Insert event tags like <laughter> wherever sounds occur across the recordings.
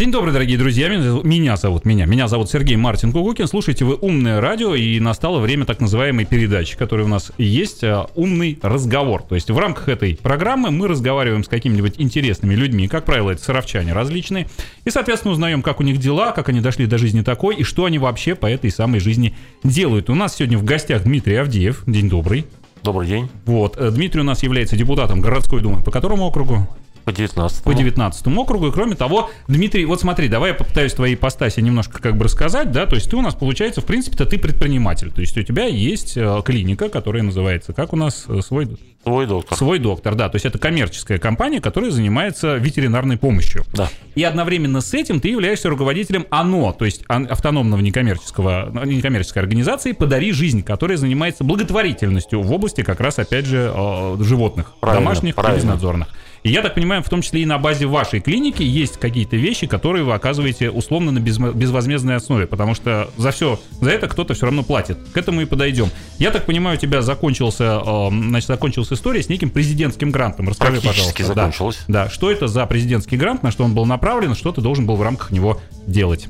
День добрый, дорогие друзья. Меня зовут меня. Меня зовут Сергей Мартин Кугукин. Слушайте вы умное радио, и настало время так называемой передачи, которая у нас есть а, «Умный разговор». То есть в рамках этой программы мы разговариваем с какими-нибудь интересными людьми, как правило, это саровчане различные, и, соответственно, узнаем, как у них дела, как они дошли до жизни такой, и что они вообще по этой самой жизни делают. У нас сегодня в гостях Дмитрий Авдеев. День добрый. Добрый день. Вот. Э, Дмитрий у нас является депутатом городской думы. По которому округу? По 19 По 19 округу. И кроме того, Дмитрий, вот смотри, давай я попытаюсь твои ипостаси немножко как бы рассказать, да, то есть ты у нас, получается, в принципе-то ты предприниматель, то есть у тебя есть э, клиника, которая называется, как у нас, э, свой... Свой доктор. Свой доктор, да, то есть это коммерческая компания, которая занимается ветеринарной помощью. Да. И одновременно с этим ты являешься руководителем ОНО, то есть автономного некоммерческого, некоммерческой организации «Подари жизнь», которая занимается благотворительностью в области как раз, опять же, э, животных, правильно, домашних правильно. и безнадзорных. И я так понимаю, в том числе и на базе вашей клиники есть какие-то вещи, которые вы оказываете условно на безвозмездной основе, потому что за все, за это кто-то все равно платит. К этому и подойдем. Я так понимаю, у тебя закончился, э, значит, закончилась история с неким президентским грантом. Расскажи, пожалуйста. закончилась. Да, да, что это за президентский грант, на что он был направлен, что ты должен был в рамках него делать?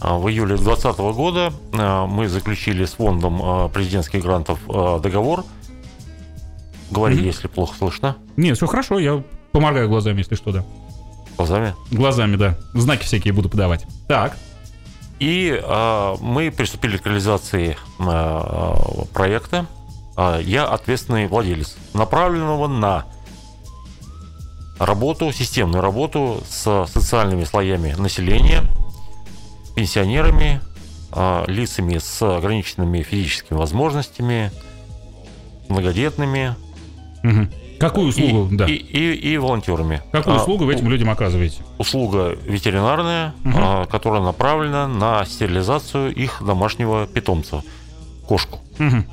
А, в июле 2020 года э, мы заключили с фондом э, президентских грантов договор – Говори, mm-hmm. если плохо слышно. Нет, все хорошо, я помогаю глазами, если что, да. Глазами? Глазами, да. Знаки всякие буду подавать. Так. И э, мы приступили к реализации э, проекта. Э, я ответственный владелец, направленного на работу, системную работу с социальными слоями населения, пенсионерами, э, лицами с ограниченными физическими возможностями, многодетными, Угу. Какую услугу, и, да? И, и, и волонтерами. Какую а, услугу вы этим людям оказываете? Услуга ветеринарная, угу. а, которая направлена на стерилизацию их домашнего питомца, кошку. Угу.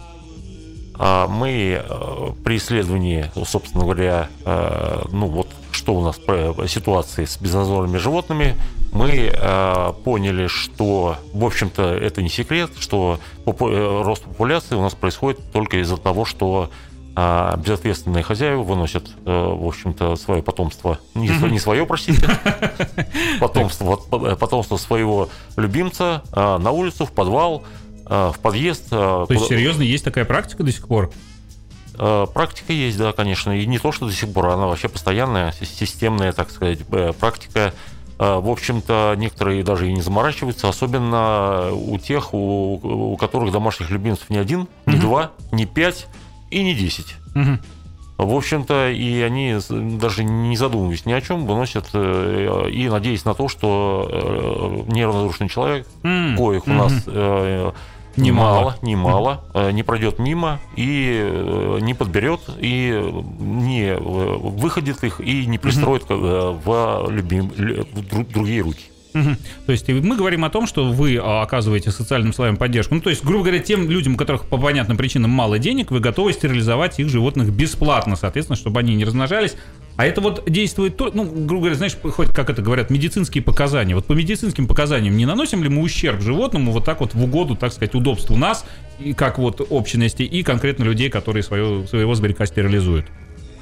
А мы а, при исследовании, собственно говоря, а, ну вот что у нас по ситуации с безнадзорными животными, мы э, поняли, что, в общем-то, это не секрет, что э, рост популяции у нас происходит только из-за того, что а безответственные хозяева выносят, э, в общем-то, свое потомство, не, не свое, простите, <laughs> потомство, э, потомство своего любимца а, на улицу, в подвал, в подъезд. То есть, серьезно, есть такая практика до сих пор? Практика есть, да, конечно. И не то, что до сих пор, она вообще постоянная, системная, так сказать, практика. В общем-то, некоторые даже и не заморачиваются, особенно у тех, у, у которых домашних любимцев не один, не два, не пять, и не 10. Угу. В общем-то, и они даже не задумываясь ни о чем, выносят э, и надеясь на то, что э, нервно человек, mm. коих у нас э, немало, немало, mm. не пройдет мимо и не подберет, и не выходит их, и не пристроит mm-hmm. в, любим, в другие руки. Угу. То есть мы говорим о том, что вы а, оказываете социальным слоям поддержку. Ну, то есть, грубо говоря, тем людям, у которых по понятным причинам мало денег, вы готовы стерилизовать их животных бесплатно, соответственно, чтобы они не размножались. А это вот действует, ну, грубо говоря, знаешь, хоть как это говорят, медицинские показания. Вот по медицинским показаниям не наносим ли мы ущерб животному вот так вот в угоду, так сказать, удобству нас, и как вот общности, и конкретно людей, которые свое, своего зверька стерилизуют?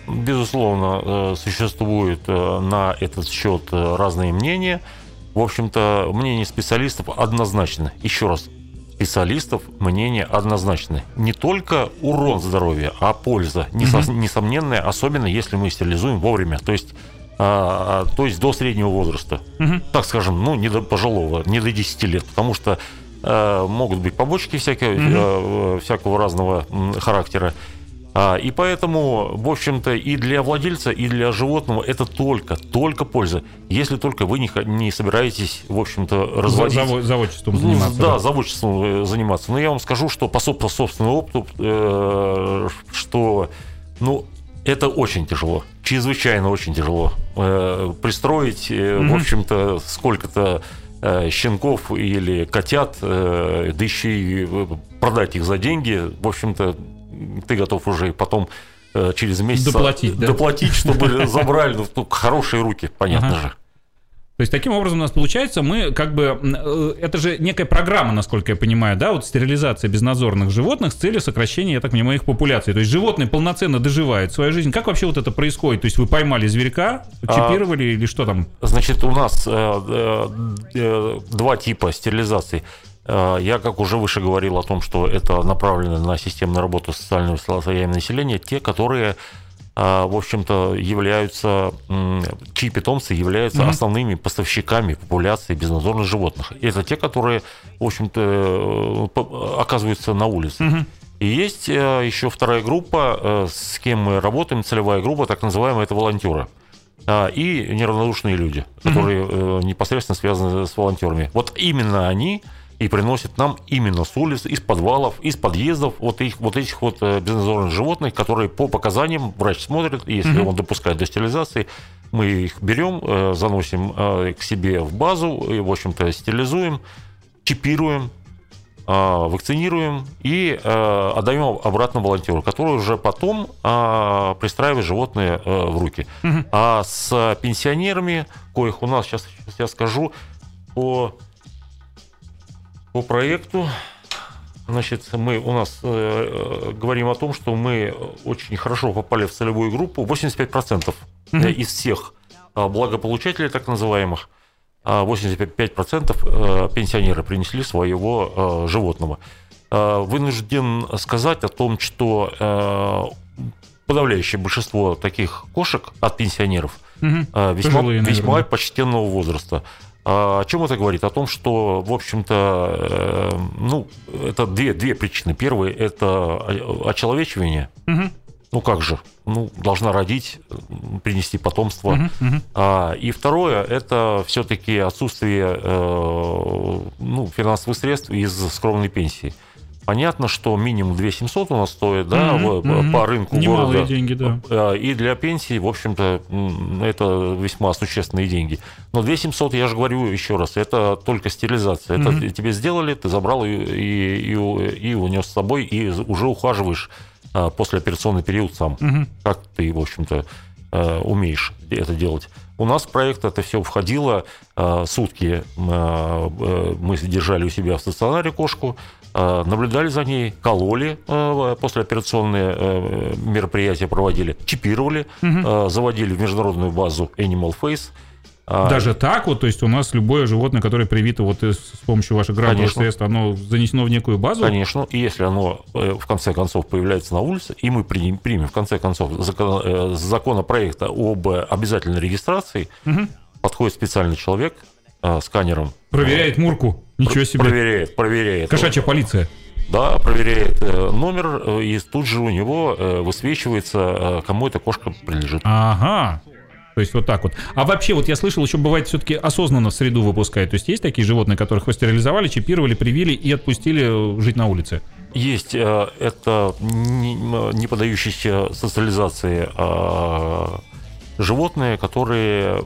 Безусловно, э, существуют э, на этот счет э, разные мнения – в общем-то, мнение специалистов однозначно. Еще раз, специалистов мнение однозначно. Не только урон здоровья, а польза, несомненная, особенно если мы стерилизуем вовремя. То есть а, а, то есть до среднего возраста. Угу. Так скажем, ну, не до пожилого, не до 10 лет, потому что э, могут быть побочки всякие, э, всякого разного характера. А, и поэтому, в общем-то, и для владельца, и для животного это только, только польза. Если только вы не, не собираетесь, в общем-то, разводить... Завод, заводчеством заниматься. Ну, да, да, заводчеством э, заниматься. Но я вам скажу, что по собственному опыту, э, что, ну, это очень тяжело, чрезвычайно очень тяжело. Э, пристроить, mm-hmm. в общем-то, сколько-то щенков или котят, да еще и продать их за деньги, в общем-то, ты готов уже потом э, через месяц доплатить, да? доплатить чтобы <laughs> забрали ну, хорошие руки, понятно ага. же. То есть таким образом у нас получается, мы как бы, э, это же некая программа, насколько я понимаю, да, вот стерилизация безнадзорных животных с целью сокращения, я так понимаю, их популяции. То есть животные полноценно доживают свою жизнь. Как вообще вот это происходит? То есть вы поймали зверька, чипировали а, или что там? Значит, у нас э, э, э, два типа стерилизации. Э, я, как уже выше говорил о том, что это направлено на системную работу социального слоями населения, те, которые а, в общем-то, являются, чьи питомцы являются mm-hmm. основными поставщиками популяции безнадзорных животных. Это те, которые, в общем-то, э, оказываются на улице. Mm-hmm. И есть э, еще вторая группа, э, с кем мы работаем, целевая группа, так называемая, это волонтеры. А, и неравнодушные люди, которые mm-hmm. непосредственно связаны с волонтерами. Вот именно они и приносят нам именно с улиц, из подвалов, из подъездов вот, их, вот этих вот э, безнадзорных животных, которые по показаниям врач смотрит, и если mm-hmm. он допускает до стерилизации, мы их берем, э, заносим э, к себе в базу, и, в общем-то, стерилизуем, чипируем, вакцинируем и отдаем обратно волонтеру, который уже потом пристраивает животные в руки. Угу. А с пенсионерами, коих у нас, сейчас, сейчас скажу, по по проекту. Значит, мы у нас э, э, говорим о том, что мы очень хорошо попали в целевую группу. 85% mm-hmm. из всех э, благополучателей, так называемых, 85% э, э, пенсионеры принесли своего э, животного. Э, вынужден сказать о том, что э, подавляющее большинство таких кошек от пенсионеров угу. весьма, весьма почтенного возраста. А о чем это говорит? О том, что, в общем-то, э, ну, это две, две причины. Первая – это очеловечивание. Угу. Ну как же? Ну, должна родить, принести потомство. Угу. А, и второе – это все-таки отсутствие э, ну, финансовых средств из скромной пенсии. Понятно, что минимум 2 700 у нас стоит да, mm-hmm, по рынку Немалые города. деньги, да. А, и для пенсии, в общем-то, это весьма существенные деньги. Но 2 700, я же говорю еще раз, это только стерилизация. Mm-hmm. Это тебе сделали, ты забрал и, и, и, и унес с собой, и уже ухаживаешь а, послеоперационный период сам. Mm-hmm. Как ты, в общем-то, а, умеешь это делать. У нас в проект это все входило. Сутки мы держали у себя в стационаре кошку, Э, наблюдали за ней, кололи э, послеоперационные э, мероприятия проводили, чипировали, угу. заводили в международную базу Animal Face. А, Даже так вот, то есть у нас любое животное, которое привито вот с помощью ваших градусов средств, оно занесено в некую базу? Конечно, и если оно в конце концов появляется на улице, и мы примем, примем в конце концов закон, законопроекта об обязательной регистрации, угу. подходит специальный человек, э, сканером. Проверяет Мурку. Ничего себе. Проверяет, проверяет. Кошачья полиция. Да, проверяет э, номер, э, и тут же у него э, высвечивается, кому эта кошка принадлежит. Ага. То есть вот так вот. А вообще, вот я слышал, еще бывает все-таки осознанно в среду выпускают. То есть есть такие животные, которых вы стерилизовали, чипировали, привили и отпустили жить на улице? Есть. Это не подающиеся социализации а, животные, которые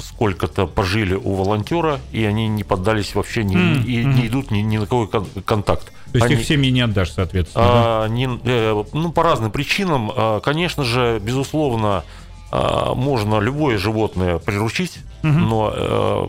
сколько-то пожили у волонтера, и они не поддались вообще, не, mm-hmm. и не идут ни, ни на какой контакт. То есть они, их семьи не отдашь, соответственно? А, не, э, ну, по разным причинам. А, конечно же, безусловно, можно любое животное приручить, угу. но э,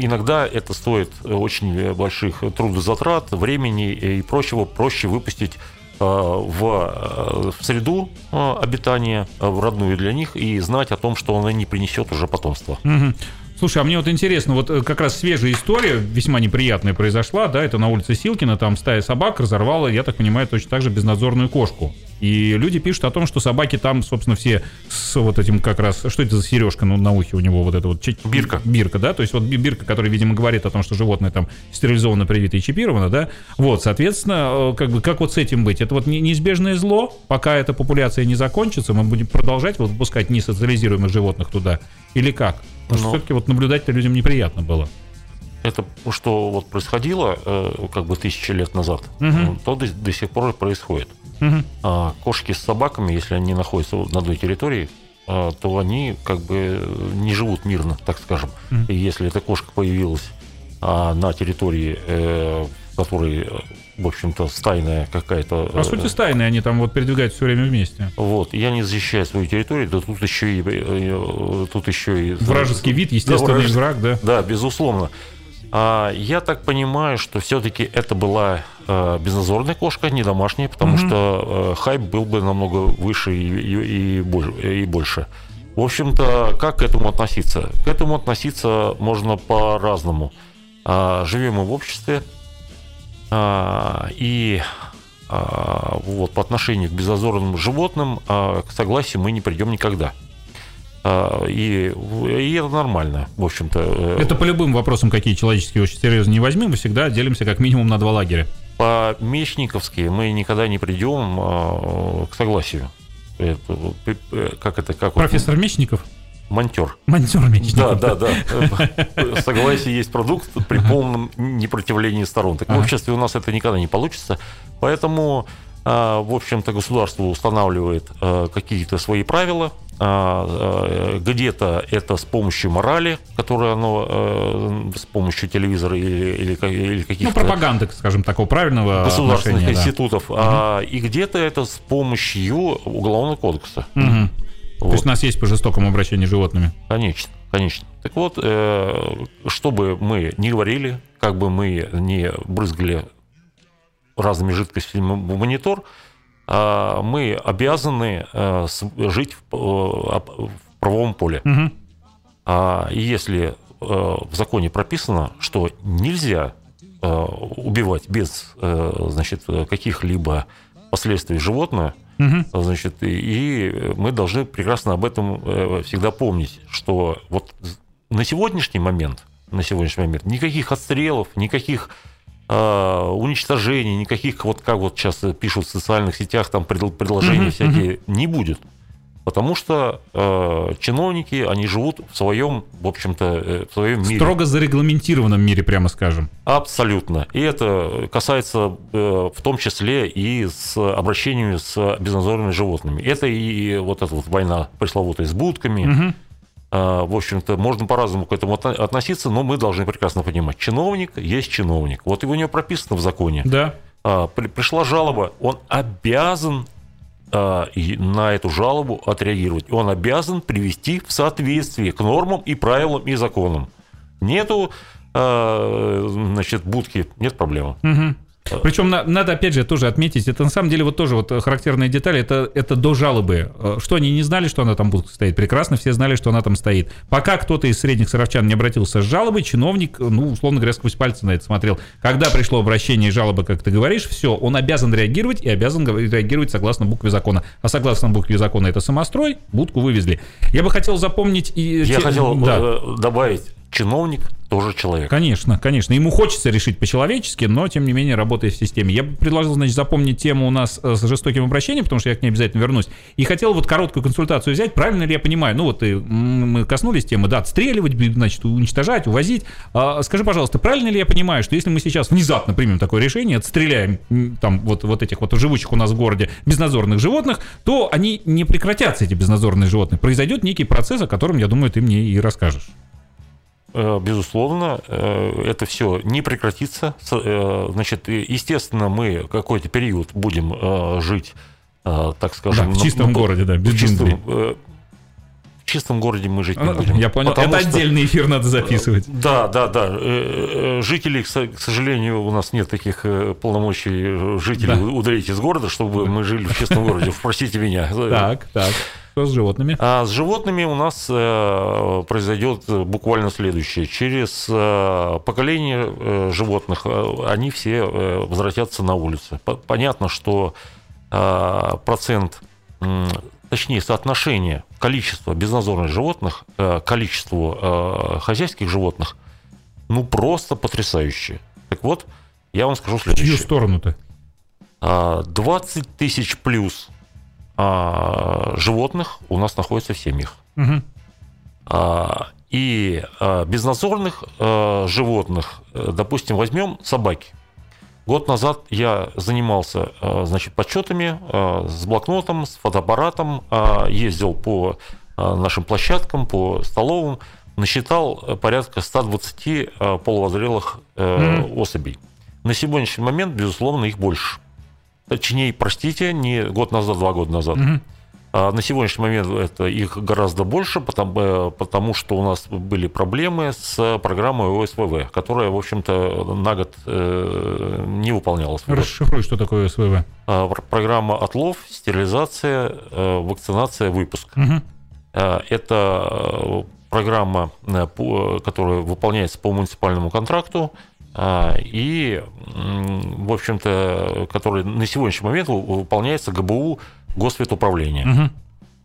иногда это стоит очень больших трудозатрат, времени и прочего. Проще выпустить Э, в, э, в среду э, обитания, в родную для них, и знать о том, что она не принесет уже потомство. Угу. Слушай, а мне вот интересно, вот как раз свежая история, весьма неприятная произошла, да, это на улице Силкина, там стая собак разорвала, я так понимаю, точно так же безнадзорную кошку. И люди пишут о том, что собаки там, собственно, все с вот этим как раз... Что это за сережка ну, на ухе у него? Вот это вот... Бирка. Бирка, да? То есть вот бирка, которая, видимо, говорит о том, что животное там стерилизовано, привито и чипировано, да? Вот, соответственно, э, как бы как вот с этим быть? Это вот неизбежное зло, пока эта популяция не закончится, мы будем продолжать вот выпускать несоциализируемых животных туда? Или как? Потому что все-таки вот наблюдать-то людям неприятно было это что вот происходило э, как бы тысячи лет назад, угу. то до, до сих пор происходит. Угу. А кошки с собаками, если они находятся на одной территории, а, то они как бы не живут мирно, так скажем. Угу. И если эта кошка появилась а, на территории э, которые, в общем-то, стайная какая-то... По сути, стайные, они там вот передвигаются все время вместе. Вот, я не защищаю свою территорию, да тут еще и... Тут еще и Вражеский вид, естественный да, враг, да? Да, безусловно. А, я так понимаю, что все-таки это была э, безназорная кошка, не домашняя, потому mm-hmm. что э, хайп был бы намного выше и, и, и, и больше. В общем-то, как к этому относиться? К этому относиться можно по-разному. А, живем мы в обществе, и а, вот по отношению к безозорным животным а, к согласию мы не придем никогда. А, и, и это нормально, в общем-то. Э, это по любым вопросам, какие человеческие очень серьезно не возьмем, мы всегда делимся как минимум на два лагеря. По Мечниковски мы никогда не придем а, к согласию. Это, э, как это, как Профессор вот, Мечников? Монтер. Монтер Мечников. Да, да, да. Согласие есть продукт при полном непротивлении сторон. Так в обществе у нас это никогда не получится. Поэтому а, в общем-то, государство устанавливает какие-то свои правила, а, где-то это с помощью морали, которую оно с помощью телевизора или, или, или каких-то... Ну, пропаганды, скажем, такого правильного Государственных институтов. Да. А, И где-то это с помощью Уголовного кодекса. Угу. Вот. То есть у нас есть по жестокому обращению с животными? Конечно, конечно. Так вот, э, чтобы мы не говорили, как бы мы не брызгали разными жидкостями в монитор, а, мы обязаны э, жить в э, правовом поле. Угу. И если э, в законе прописано, что нельзя убивать без значит, каких-либо последствий животное, угу. значит, и мы должны прекрасно об этом всегда помнить, что вот на сегодняшний момент, на сегодняшний момент никаких отстрелов, никаких э, уничтожений, никаких, вот как вот сейчас пишут в социальных сетях, там предложений mm-hmm, всякие, mm-hmm. не будет. Потому что э, чиновники, они живут в своем, в общем-то, э, в своем мире. Строго зарегламентированном мире, прямо скажем. Абсолютно. И это касается э, в том числе и с обращениями с безнадзорными животными. Это и вот эта вот война пресловутая с будками, угу. А, в общем-то, можно по-разному к этому относиться, но мы должны прекрасно понимать, чиновник есть чиновник. Вот его у него прописано в законе. Да. А, пришла жалоба, он обязан на эту жалобу отреагировать. Он обязан привести в соответствие к нормам и правилам и законам. Нету значит, будки, нет проблемы. Угу. Причем на, надо, опять же, тоже отметить, это на самом деле вот тоже вот характерная деталь, это, это до жалобы. Э, что они не знали, что она там будет стоит? Прекрасно все знали, что она там стоит. Пока кто-то из средних саровчан не обратился с жалобой, чиновник, ну, условно говоря, сквозь пальцы на это смотрел. Когда пришло обращение и жалоба, как ты говоришь, все, он обязан реагировать и обязан реагировать согласно букве закона. А согласно букве закона это самострой, будку вывезли. Я бы хотел запомнить и... Я хотел да. Э, добавить, чиновник тоже человек. Конечно, конечно. Ему хочется решить по-человечески, но, тем не менее, работая в системе. Я предложил, значит, запомнить тему у нас э, с жестоким обращением, потому что я к ней обязательно вернусь. И хотел вот короткую консультацию взять. Правильно ли я понимаю? Ну, вот и мы коснулись темы, да, отстреливать, значит, уничтожать, увозить. А, скажи, пожалуйста, правильно ли я понимаю, что если мы сейчас внезапно примем такое решение, отстреляем там вот, вот этих вот живущих у нас в городе безнадзорных животных, то они не прекратятся, эти безнадзорные животные. Произойдет некий процесс, о котором, я думаю, ты мне и расскажешь. Э, безусловно, э, это все не прекратится. Э, значит, естественно, мы какой-то период будем жить, так скажем... Да, в чистом на, городе, да, без в чистом, в чистом городе мы жить не а, будем. Я понял, это что, отдельный эфир надо записывать. Да, да, да. Жителей, к сожалению, у нас нет таких полномочий жителей да. удалить из города, чтобы мы жили в чистом городе. Простите меня. Так, так. Что с животными? А с животными у нас э, произойдет буквально следующее. Через э, поколение э, животных э, они все э, возвратятся на улицы. Понятно, что э, процент, э, точнее соотношение количества безнадзорных животных э, количеству э, хозяйских животных, ну просто потрясающее. Так вот, я вам скажу следующее. В чью сторону-то? 20 а, тысяч плюс животных у нас находится в семьях. Угу. А, и а, безнадзорных а, животных, э, допустим, возьмем собаки. Год назад я занимался а, значит, подсчетами а, с блокнотом, с фотоаппаратом, а, ездил по а, нашим площадкам, по столовым, насчитал порядка 120 а, полувозрелых а, mm. особей. На сегодняшний момент, безусловно, их больше. Точнее, простите, не год назад, два года назад. Угу. А на сегодняшний момент это их гораздо больше, потому, э, потому что у нас были проблемы с программой ОСВВ, которая, в общем-то, на год э, не выполнялась. Расшифруй, что такое ОСВВ. А, программа отлов, стерилизация, э, вакцинация, выпуск. Угу. Это программа, которая выполняется по муниципальному контракту, и, в общем-то, которая на сегодняшний момент выполняется ГБУ госветуправления.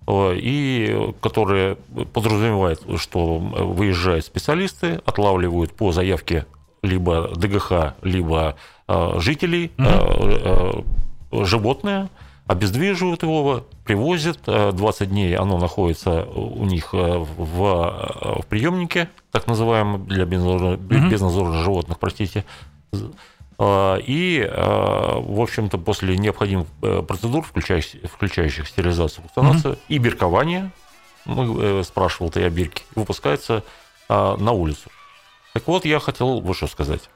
Угу. И которые подразумевает, что выезжают специалисты, отлавливают по заявке либо ДГХ, либо э, жителей угу. э, э, животное, обездвиживают его, привозят, 20 дней оно находится у них в, в приемнике, так называемом, для безнадзорных, угу. безнадзорных животных, простите, и, в общем-то, после необходимых э, процедур, включающих, включающих стерилизацию, вакцинацию mm-hmm. и биркование, мы э, спрашивал ты о бирке, выпускается на улицу. Так вот, я хотел вот что сказать.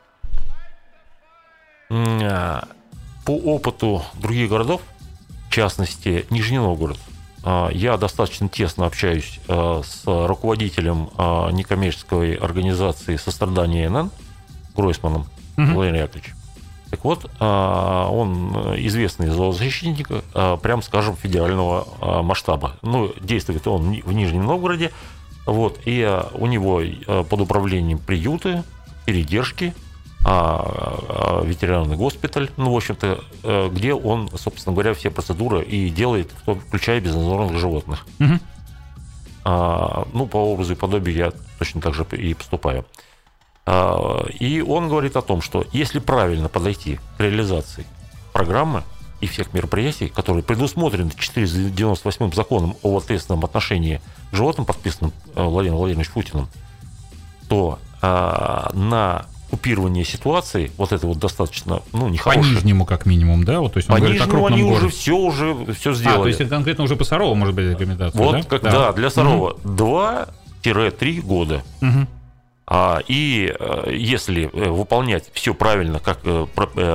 По опыту других городов, частности, Нижний Новгород, я достаточно тесно общаюсь с руководителем некоммерческой организации сострадания НН, Гройсманом, угу. Владимир Яковлевич. Так вот, а, он известный зоозащитник, а, прям скажем, федерального а, масштаба. Ну, действует он в Нижнем Новгороде, вот, и у него под управлением приюты, передержки, ветеринарный госпиталь, ну, в общем-то, где он, собственно говоря, все процедуры и делает, включая безнадзорных животных. Угу. Ну, по образу и подобию я точно так же и поступаю. А, и он говорит о том, что если правильно подойти к реализации программы и всех мероприятий, которые предусмотрены 498 законом о ответственном отношении к животным, подписанным э, Владимиром Владимировичем Путиным, то а, на купирование ситуации, вот это вот достаточно, ну, нехорошее. По нижнему, как минимум, да? Вот, то есть по нижнему они городе. уже все уже все сделали. А, то есть это конкретно уже по Сарову может быть рекомендация, вот, да? Как, да. да, для Сарова угу. 2-3 года. Угу. А, и э, если э, выполнять все правильно, как э,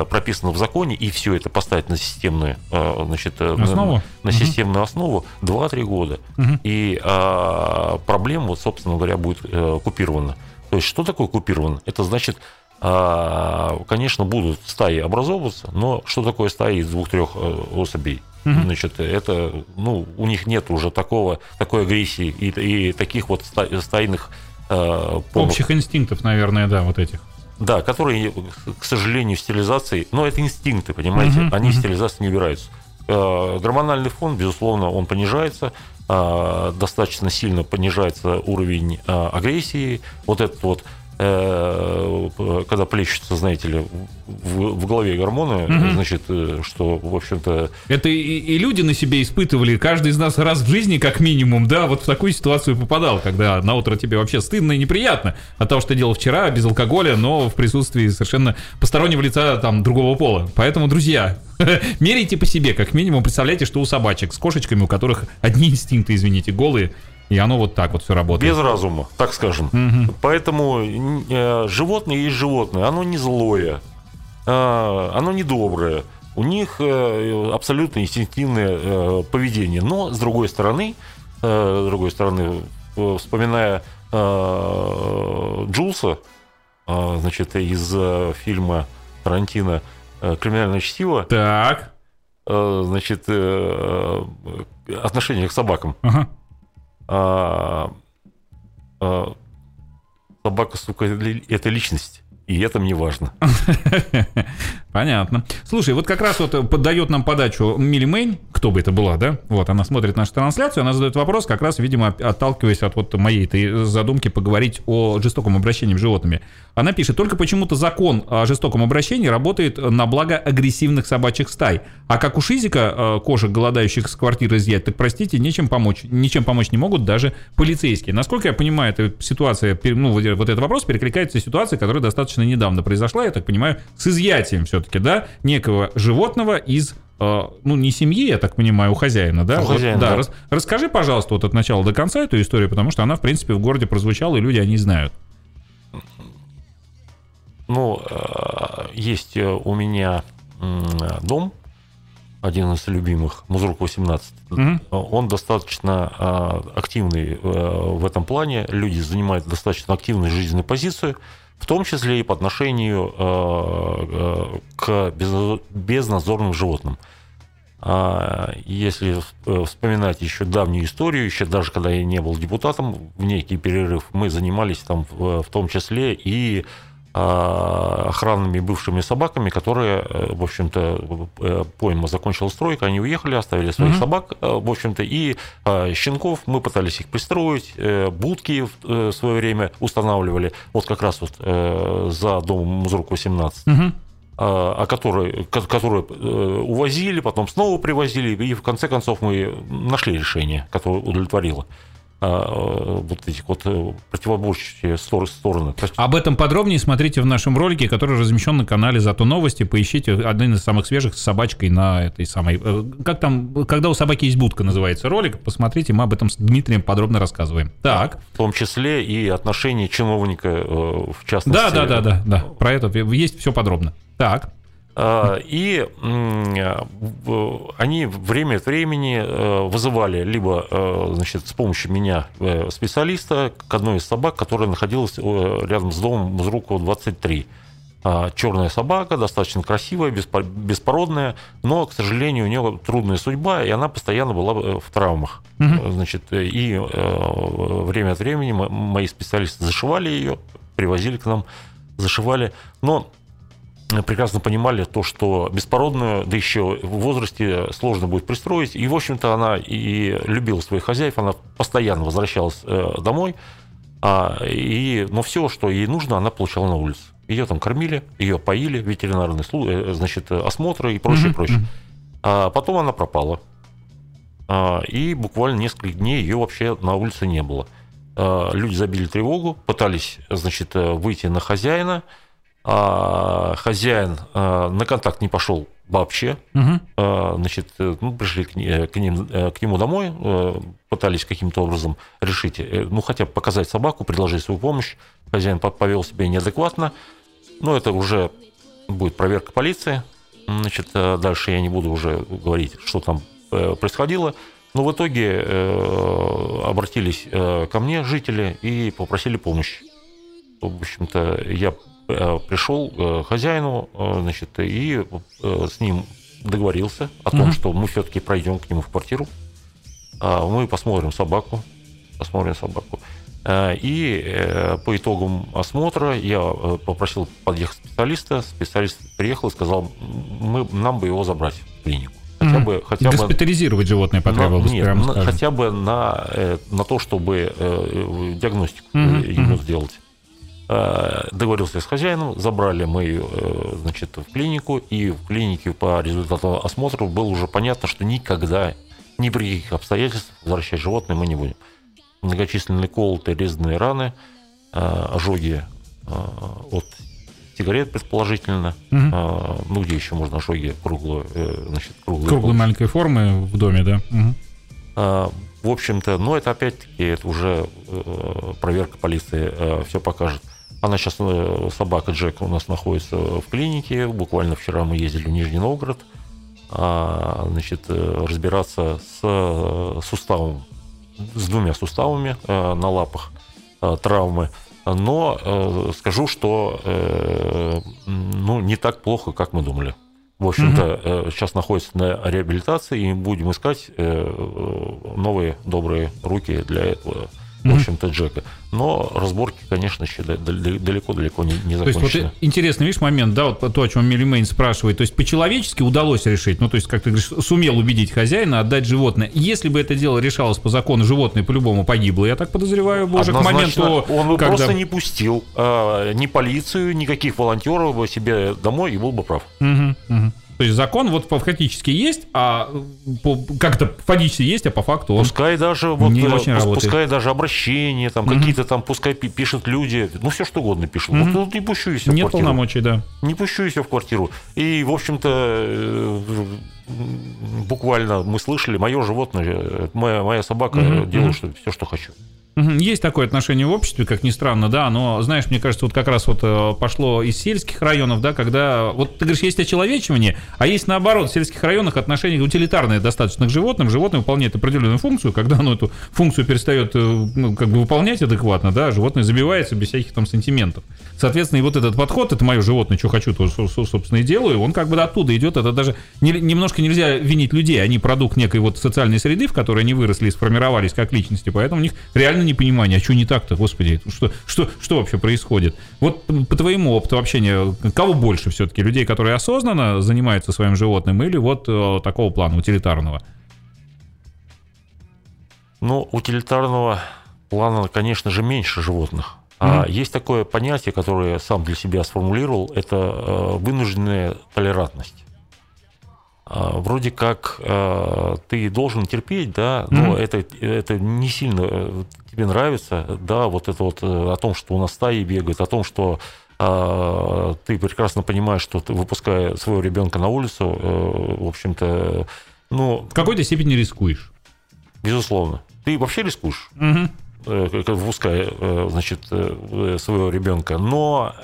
прописано в законе, и все это поставить на системную, значит, основу? на, системную угу. основу 2-3 года, угу. и а, проблема, вот, собственно говоря, будет купирована. То есть, что такое купировано? Это значит, а, конечно, будут стаи образовываться, но что такое стаи из двух-трех особей? Угу. Значит, это, ну, у них нет уже такого, такой агрессии и, и таких вот стайных Э, Общих инстинктов, наверное, да, вот этих. Да, которые, к сожалению, стилизации, но это инстинкты, понимаете, uh-huh, они uh-huh. стилизации не убираются. Э, гормональный фон, безусловно, он понижается, э, достаточно сильно понижается уровень агрессии. Вот этот вот Э, когда плещутся, знаете ли, в, в голове гормоны, угу. значит, э, что, в общем-то... Это и, и люди на себе испытывали, каждый из нас раз в жизни, как минимум, да, вот в такую ситуацию попадал, когда на утро тебе вообще стыдно и неприятно от того, что ты делал вчера, без алкоголя, но в присутствии совершенно постороннего лица, там, другого пола. Поэтому, друзья, <laughs> меряйте по себе, как минимум, представляйте, что у собачек с кошечками, у которых одни инстинкты, извините, голые, и оно вот так вот все работает. Без разума, так скажем. Угу. Поэтому э, животное есть животное. Оно не злое, э, оно не доброе. У них э, абсолютно инстинктивное э, поведение. Но, с другой стороны, э, с другой стороны, э, вспоминая э, Джулса, э, значит, из э, фильма Тарантино э, «Криминальное чтиво», так. Э, значит, отношение к собакам. Ага а, а, собака, сука, это личность. И это мне важно. <laughs> Понятно. Слушай, вот как раз вот подает нам подачу Милли Мэйн, кто бы это была, да? Вот, она смотрит нашу трансляцию, она задает вопрос, как раз, видимо, отталкиваясь от вот моей этой задумки поговорить о жестоком обращении с животными. Она пишет, только почему-то закон о жестоком обращении работает на благо агрессивных собачьих стай. А как у Шизика э, кошек, голодающих с квартиры изъять, так, простите, нечем помочь. Ничем помочь не могут даже полицейские. Насколько я понимаю, эта ситуация, ну, вот этот вопрос перекликается с ситуацией, которая достаточно недавно произошла, я так понимаю, с изъятием все-таки, да, некого животного из э, ну, не семьи, я так понимаю, у хозяина, да? У вот, хозяина, да. да. Рас, расскажи, пожалуйста, вот от начала до конца эту историю, потому что она, в принципе, в городе прозвучала, и люди о ней знают. ну, э, есть у меня дом, один из любимых, Музрук 18. Угу. Он достаточно активный в этом плане. Люди занимают достаточно активную жизненную позицию, в том числе и по отношению к безнадзорным животным. А, если э, вспоминать еще давнюю историю, еще даже когда я не был депутатом, в некий перерыв мы занимались там в том числе и а, охранными бывшими собаками, которые, э, в общем-то, э, пойма закончила стройка, они уехали, оставили своих mm-hmm. собак, в общем-то, и а, щенков мы пытались их пристроить, будки в свое время устанавливали, вот как раз вот за домом Музрук 18. Mm-hmm а, а которые, которые э, увозили, потом снова привозили, и в конце концов мы нашли решение, которое удовлетворило а, вот эти вот э, противоборчивые стороны. Об этом подробнее смотрите в нашем ролике, который размещен на канале Зато новости. Поищите один из самых свежих с собачкой на этой самой... Э, как там, когда у собаки есть будка, называется ролик. Посмотрите, мы об этом с Дмитрием подробно рассказываем. Так. В том числе и отношения чиновника в частности. Да, да, да, да, да. Про это есть все подробно. Так. А, и они время от времени э, вызывали либо э, значит, с помощью меня э, специалиста к одной из собак, которая находилась рядом с домом Музрукова 23. А, черная собака, достаточно красивая, беспородная, но, к сожалению, у нее трудная судьба, и она постоянно была в травмах. Угу. Значит, и время от времени мои специалисты зашивали ее, привозили к нам, зашивали. Но прекрасно понимали то, что беспородную, да еще в возрасте сложно будет пристроить. И, в общем-то, она и любила своих хозяев, она постоянно возвращалась э, домой. А, и, но все, что ей нужно, она получала на улице. Ее там кормили, ее поили, ветеринарные э, значит, осмотры и прочее, mm-hmm. прочее. А потом она пропала. А, и буквально несколько дней ее вообще на улице не было. А, люди забили тревогу, пытались, значит, э, выйти на хозяина – а хозяин а, на контакт не пошел вообще. Угу. А, значит, э, ну, пришли к, к, ним, э, к нему домой, э, пытались каким-то образом решить, ну, хотя бы показать собаку, предложить свою помощь. Хозяин повел себя неадекватно. Но это уже будет проверка полиции. Значит, дальше я не буду уже говорить, что там происходило. Но в итоге обратились ко мне жители и попросили помощи. В общем-то, я Э, пришел к э, хозяину, э, значит, и с ним договорился о том, угу. что мы все-таки пройдем к нему в квартиру, а мы посмотрим собаку, посмотрим собаку. И по итогам осмотра я попросил подъехать специалиста. Специалист приехал и сказал, мы, нам бы его забрать в клинику. Хотя бы, хотя Госпитализировать бы, животное потребовалось, нет, прямо на, хотя бы на, на то, чтобы диагностику угу, ему угу. сделать. Э, договорился с хозяином, забрали мы ее э, значит, в клинику, и в клинике по результату осмотра было уже понятно, что никогда, ни при каких обстоятельствах возвращать животное мы не будем. Многочисленные колотые, резанные раны, э, ожоги от сигарет, предположительно. Угу. Ну, где еще можно ожоги круглые, значит, круглые. Круглой маленькой формы в доме, да. Угу. В общем-то, но это опять-таки это уже проверка полиции все покажет. Она сейчас, э, собака Джек у нас находится в клинике. Буквально вчера мы ездили в Нижний Новгород а, значит, э, разбираться с э, суставом, с двумя суставами на лапах травмы. Но скажу, что ну, не так плохо, как мы думали. В общем-то, угу. сейчас находится на реабилитации, и будем искать новые добрые руки для этого в общем-то, Джека. Но разборки, конечно, еще далеко-далеко не, не закончены. То есть, вот интересный, видишь, момент, да, вот то, о чем Милимейн спрашивает. То есть, по-человечески удалось решить, ну, то есть, как ты говоришь, сумел убедить хозяина отдать животное. Если бы это дело решалось по закону, животное по-любому погибло, я так подозреваю, боже, к моменту... Он бы когда... просто не пустил а, ни полицию, никаких волонтеров бы себе домой и был бы прав. Угу, угу. То есть закон вот фактически есть, а как-то фактически есть, а по факту он пускай даже вот не очень пускай работает. пускай даже обращения там угу. какие-то там пускай пишут люди, ну все что угодно пишут. Угу. Вот, не пущу их в Нет квартиру. полномочий, да. Не пущу их в квартиру. И в общем-то э, буквально мы слышали, мое животное, моя, моя собака угу. делает что, все, что хочу. Есть такое отношение в обществе, как ни странно, да, но, знаешь, мне кажется, вот как раз вот э, пошло из сельских районов, да, когда, вот ты говоришь, есть очеловечивание, а есть наоборот, в сельских районах отношение утилитарное достаточно к животным, животное выполняет определенную функцию, когда оно эту функцию перестает, э, ну, как бы выполнять адекватно, да, животное забивается без всяких там сантиментов. Соответственно, и вот этот подход, это мое животное, что хочу, то, собственно, и делаю, он как бы оттуда идет, это даже не, немножко нельзя винить людей, они продукт некой вот социальной среды, в которой они выросли и сформировались как личности, поэтому у них реально непонимание, а что не так-то, господи, что, что, что вообще происходит? Вот по твоему опыту общения, кого больше все-таки, людей, которые осознанно занимаются своим животным, или вот э, такого плана, утилитарного? Ну, утилитарного плана, конечно же, меньше животных. А mm-hmm. есть такое понятие, которое я сам для себя сформулировал, это э, вынужденная толерантность. А, вроде как э, ты должен терпеть, да, но mm-hmm. это, это не сильно э, тебе нравится, да, вот это вот э, о том, что у нас стаи бегают, о том, что э, ты прекрасно понимаешь, что ты, выпуская своего ребенка на улицу, э, в общем-то, ну... В какой-то степени рискуешь. Безусловно. Ты вообще рискуешь. Mm-hmm выпуская, значит, своего ребенка, но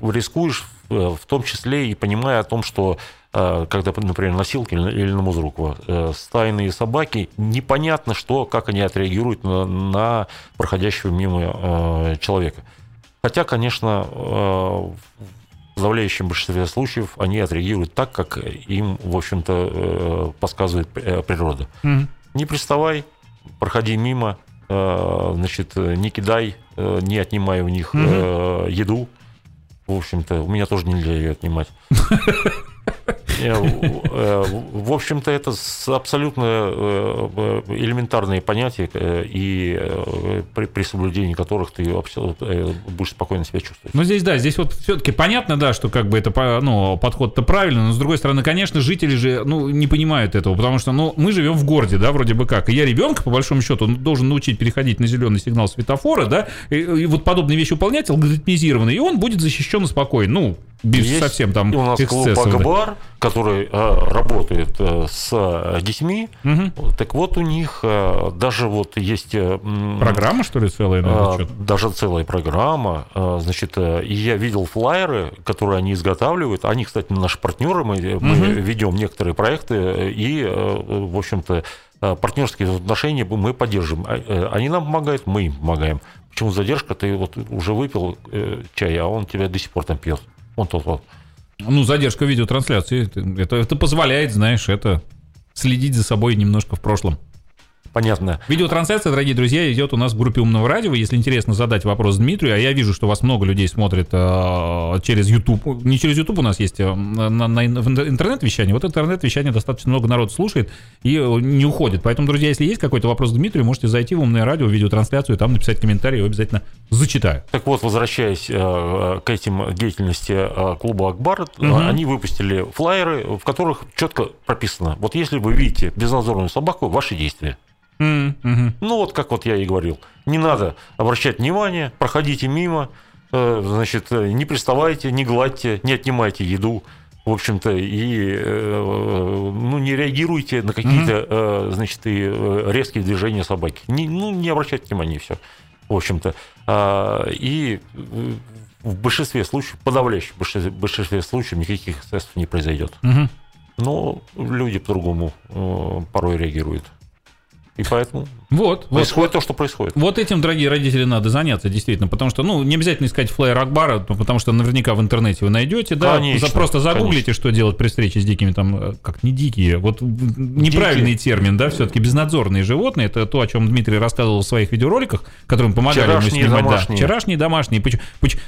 рискуешь в том числе и понимая о том, что Э, когда, например, носилки или на Музрукова, э, стайные собаки, непонятно, что, как они отреагируют на, на проходящего мимо э, человека. Хотя, конечно, в подавляющем большинстве случаев они отреагируют так, как им, в общем-то, подсказывает природа. Mm-hmm. Не приставай, проходи мимо, значит, не кидай, не отнимай у них mm-hmm. еду. В общем-то, у меня тоже нельзя ее отнимать. <laughs> Э, э, в общем-то, это абсолютно э, элементарные понятия, и при соблюдении которых ты будешь спокойно себя чувствовать. Ну, здесь, да, здесь вот все-таки понятно, да, что как бы это, ну, подход-то правильный, но, с другой стороны, конечно, жители же, ну, не понимают этого, потому что, ну, мы живем в городе, да, вроде бы как, и я ребенка, по большому счету, должен научить переходить на зеленый сигнал светофора, да, и, и вот подобные вещи выполнять алгоритмизированно, и он будет защищен и спокоен, ну, без Есть совсем там у нас клуб Агбар, который э, работает э, с э, детьми. Угу. Так вот, у них э, даже вот есть... Э, программа, что ли, целая? Э, даже целая программа. Э, значит, э, и я видел флайеры, которые они изготавливают. Они, кстати, наши партнеры. Мы, угу. мы ведем некоторые проекты. И, э, в общем-то, э, партнерские отношения мы поддерживаем. А, э, они нам помогают, мы им помогаем. Почему задержка? Ты вот уже выпил э, чай, а он тебя до сих пор там пьет. Вот тут вот. Ну, задержка видеотрансляции. Это, это позволяет, знаешь, это следить за собой немножко в прошлом. Понятно. Видеотрансляция, дорогие друзья, идет у нас в группе Умного радио. Если интересно задать вопрос Дмитрию, а я вижу, что вас много людей смотрит э, через YouTube. Не через YouTube у нас есть, э, на, на интернет-вещание. Вот интернет-вещание достаточно много народ слушает и э, не уходит. Поэтому, друзья, если есть какой-то вопрос к Дмитрию, можете зайти в Умное радио, видеотрансляцию, и там написать комментарий, я обязательно зачитаю. Так вот, возвращаясь э, к этим деятельности э, клуба Акбар, угу. они выпустили флайеры, в которых четко прописано, вот если вы видите безнадзорную собаку, ваши действия. Mm-hmm. Ну, вот как вот я и говорил. Не надо обращать внимание, проходите мимо, э, значит, э, не приставайте, не гладьте, не отнимайте еду, в общем-то, и э, ну, не реагируйте на какие-то, mm-hmm. значит, и резкие движения собаки. Не, ну, не обращайте внимания, и все. В общем-то. А, и в большинстве случаев, подавляющем большинстве случаев никаких эксцессов не произойдет. Угу. Но люди по-другому порой реагируют. И поэтому вот, происходит вот, то, что происходит. Вот этим, дорогие родители, надо заняться, действительно. Потому что, ну, не обязательно искать флайер Акбара, ну, потому что наверняка в интернете вы найдете, да. Конечно, просто загуглите, конечно. что делать при встрече с дикими, там, э, как не дикие, вот неправильный Дикие. термин, да, все-таки безнадзорные животные. Это то, о чем Дмитрий рассказывал в своих видеороликах, которым помогали Вчерашние ему снимать. Домашние. Да, вчерашние домашние. Почему,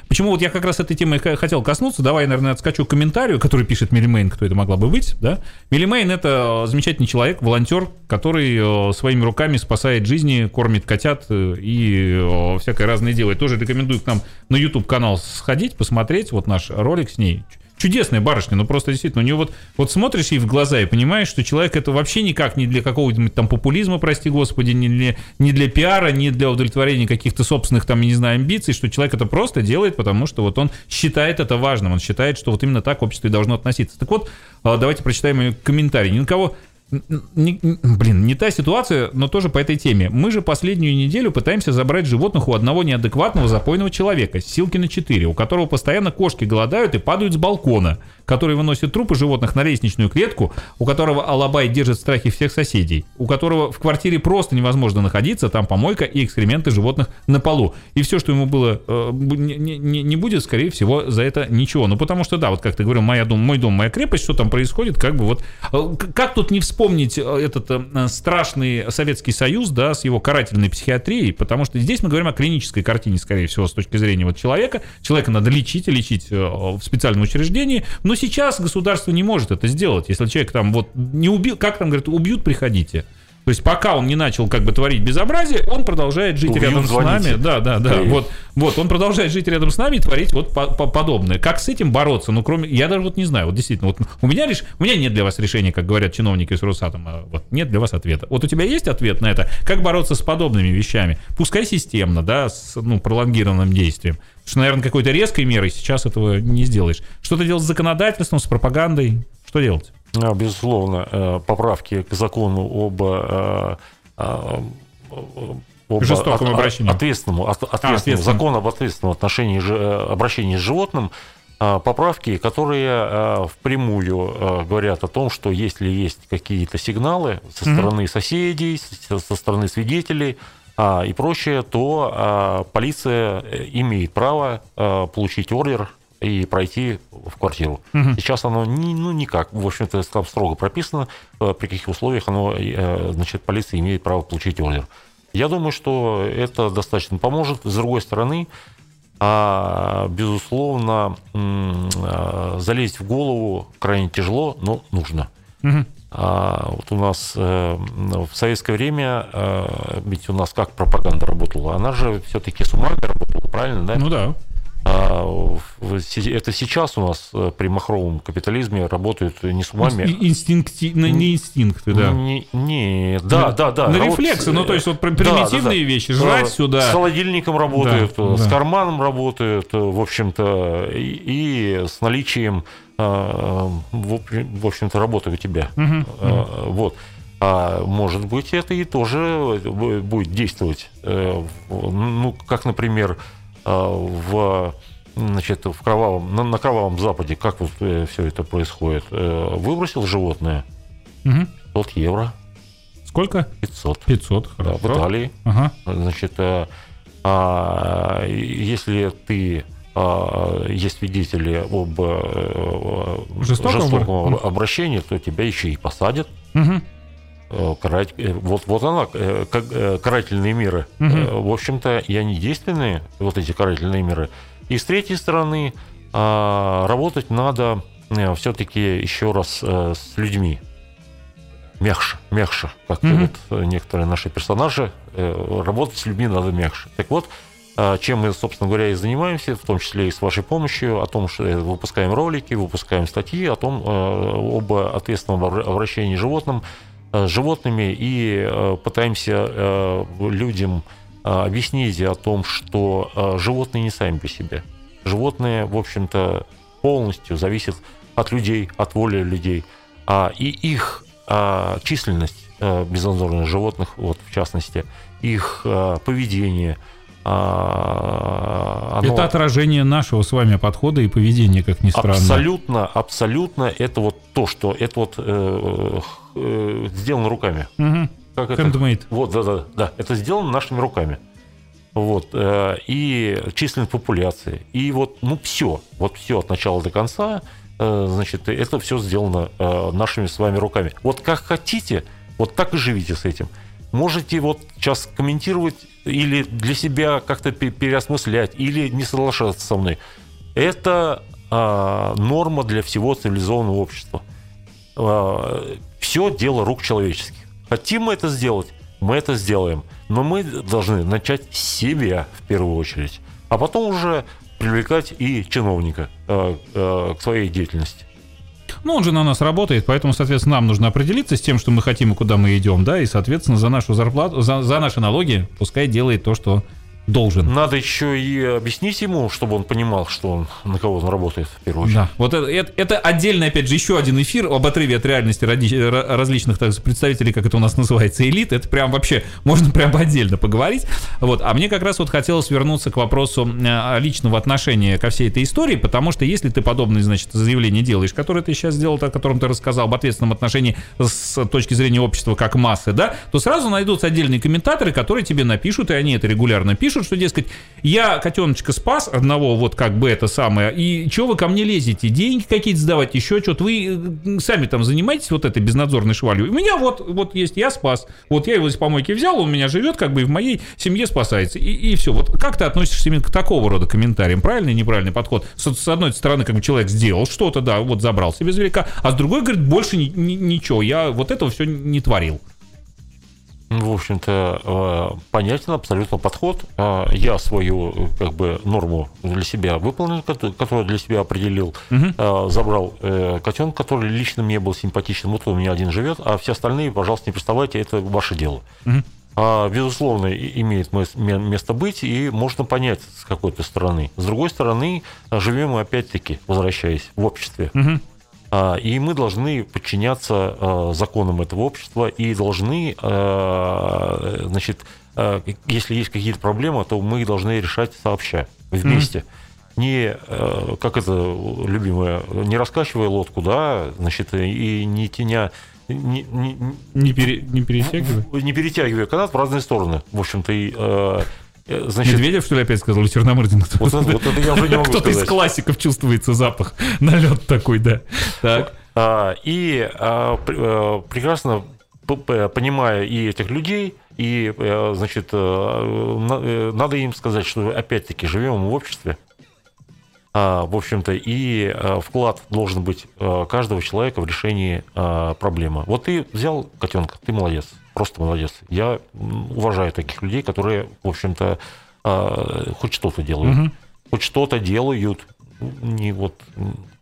почему вот я как раз этой темы хотел коснуться? Давай, наверное, отскочу к комментарию, который пишет Милимейн, кто это могла бы быть, да. Милимейн это замечательный человек, волонтер, который э, своими руками спасает жизни, кормит котят э, и всякое разное делает. Тоже рекомендую к нам на YouTube канал сходить, посмотреть вот наш ролик с ней. Чудесная барышня, ну просто действительно, у нее вот, вот смотришь ей в глаза и понимаешь, что человек это вообще никак не для какого-нибудь там популизма, прости господи, не для, не для пиара, не для удовлетворения каких-то собственных там, не знаю, амбиций, что человек это просто делает, потому что вот он считает это важным, он считает, что вот именно так общество и должно относиться. Так вот, а, давайте прочитаем ее комментарий. Ни на кого не, блин, не та ситуация, но тоже по этой теме. Мы же последнюю неделю пытаемся забрать животных у одного неадекватного запойного человека, Силкина 4, у которого постоянно кошки голодают и падают с балкона, который выносит трупы животных на лестничную клетку, у которого Алабай держит в страхе всех соседей, у которого в квартире просто невозможно находиться, там помойка и экскременты животных на полу. И все, что ему было, э, не, будет, скорее всего, за это ничего. Ну, потому что, да, вот как ты говорил, моя дом, мой дом, моя крепость, что там происходит, как бы вот... Э, как тут не вспомнить э, этот страшный Советский Союз, да, с его карательной психиатрией, потому что здесь мы говорим о клинической картине, скорее всего, с точки зрения вот человека. Человека надо лечить и лечить в специальном учреждении, но сейчас государство не может это сделать. Если человек там вот не убил, как там говорят, убьют, приходите. То есть пока он не начал как бы творить безобразие, он продолжает жить Убьют, рядом звоните. с нами. Да, да, да. Вот, вот, он продолжает жить рядом с нами и творить вот по -по подобное. Как с этим бороться? Ну, кроме, я даже вот не знаю. Вот действительно, вот у меня лишь, у меня нет для вас решения, как говорят чиновники с Росатома. Вот нет для вас ответа. Вот у тебя есть ответ на это? Как бороться с подобными вещами? Пускай системно, да, с ну, пролонгированным действием. Потому что, наверное, какой-то резкой мерой сейчас этого не сделаешь. Что-то делать с законодательством, с пропагандой? Что делать? А, безусловно, э, поправки к закону об э, э, об жестоком от, обращении. Ответственному, от, ответственному, а, закон об ответственном отношении обращении с животным, поправки, которые впрямую говорят о том, что если есть какие-то сигналы со стороны mm-hmm. соседей, со стороны свидетелей и прочее, то полиция имеет право получить ордер и пройти в квартиру. Угу. Сейчас оно не, ну, никак, в общем-то, там строго прописано, э, при каких условиях оно, э, значит, полиция имеет право получить ордер. Я думаю, что это достаточно поможет. С другой стороны, а, безусловно, а, залезть в голову крайне тяжело, но нужно. Угу. А вот у нас э, в советское время, ведь у нас как пропаганда работала, она же все-таки с умами работала, правильно, да? Ну да. А, это сейчас у нас э, при махровом капитализме работают не с умами. Инстинктивно, не инстинкты, да. Не, не, да, да, да. На рефлексы, ну то есть вот примитивные да, да, вещи, жрать сюда. С холодильником работают, да, с да. карманом работают, в общем-то, и, и с наличием, э, в общем-то, работы у тебя. Угу, вот. А может быть, это и тоже будет действовать. Ну, как, например, в значит, в кровавом, на, на кровавом Западе, как вот э, все это происходит, э, выбросил животное, угу. 500 евро. Сколько? 500. 500, хорошо. Да, в Италии. Ага. Значит, э, а, если ты а, есть свидетели об жестоком, жестоком обращении, то тебя еще и посадят. Угу. Э, карать, э, вот, вот она, э, как, карательные меры. Угу. В общем-то, и они действенные, вот эти карательные меры. И с третьей стороны, а, работать надо все-таки еще раз с людьми. Мягче, мягче, как угу. вот некоторые наши персонажи. Работать с людьми надо мягче. Так вот, чем мы, собственно говоря, и занимаемся, в том числе и с вашей помощью, о том, что выпускаем ролики, выпускаем статьи о том, об ответственном обращении животным, животными и э, пытаемся э, людям объяснить о том, что животные не сами по себе. Животные, в общем-то, полностью зависят от людей, от воли людей. А, и их численность безнадзорных животных, вот в частности, их поведение – а, оно... Это отражение нашего с вами подхода и поведения, как ни странно. Абсолютно, абсолютно. Это вот то, что это вот э, э, сделано руками. Угу. Как это? Вот, да, да, да. Это сделано нашими руками. Вот. Э, и численность популяции. И вот, ну, все. Вот все от начала до конца. Э, значит, это все сделано э, нашими с вами руками. Вот как хотите, вот так и живите с этим можете вот сейчас комментировать или для себя как-то переосмыслять, или не соглашаться со мной. Это а, норма для всего цивилизованного общества. А, все дело рук человеческих. Хотим мы это сделать, мы это сделаем. Но мы должны начать с себя в первую очередь, а потом уже привлекать и чиновника а, а, к своей деятельности. Ну, он же на нас работает, поэтому, соответственно, нам нужно определиться с тем, что мы хотим и куда мы идем, да, и, соответственно, за нашу зарплату, за, за наши налоги пускай делает то, что должен. Надо еще и объяснить ему, чтобы он понимал, что он на кого он работает в первую очередь. Да, вот это, это, это отдельно, опять же, еще один эфир об отрыве от реальности ради, различных так, представителей, как это у нас называется, элит. Это прям вообще, можно прям <laughs> отдельно поговорить. Вот. А мне как раз вот хотелось вернуться к вопросу э, личного отношения ко всей этой истории, потому что если ты подобные, значит, заявления делаешь, которые ты сейчас сделал, о котором ты рассказал, об ответственном отношении с точки зрения общества как массы, да, то сразу найдутся отдельные комментаторы, которые тебе напишут, и они это регулярно пишут, пишут, что, дескать, я котеночка спас одного, вот как бы это самое, и что вы ко мне лезете? Деньги какие-то сдавать, еще что-то. Вы э, сами там занимаетесь вот этой безнадзорной швалью. У меня вот, вот есть, я спас. Вот я его из помойки взял, он меня живет, как бы и в моей семье спасается. И, и все. Вот как ты относишься именно к такого рода комментариям? Правильный, неправильный подход? С, с одной стороны, как бы человек сделал что-то, да, вот забрал себе зверька, а с другой, говорит, больше ни, ни, ничего, я вот этого все не творил. В общем-то, э, понятен абсолютно подход. Э, я свою как бы норму для себя выполнил, которую для себя определил. Угу. Забрал котенка, который лично мне был симпатичен. Вот у меня один живет, а все остальные, пожалуйста, не приставайте, это ваше дело. Угу. Безусловно, имеет место быть, и можно понять с какой-то стороны. С другой стороны, живем мы опять-таки, возвращаясь в обществе. Угу и мы должны подчиняться а, законам этого общества и должны, а, значит, если есть какие-то проблемы, то мы их должны решать сообща, вместе. Mm-hmm не, как это любимое, не раскачивая лодку, да, значит, и не теня не, не, не, пере, не перетягивая? Не перетягивая канат в разные стороны. В общем-то, и Э, значит, Медведев, что ли, опять сказал, или Черномырдин? Вот, вот, это я уже не могу Кто-то из классиков чувствуется запах. <laughs> Налет такой, да. Так. А, и а, а, прекрасно понимая и этих людей, и, значит, надо им сказать, что, опять-таки, живем в обществе, в общем-то, и вклад должен быть каждого человека в решении проблемы. Вот ты взял котенка, ты молодец просто молодец. Я уважаю таких людей, которые, в общем-то, а, хоть что-то делают. Угу. Хоть что-то делают, не вот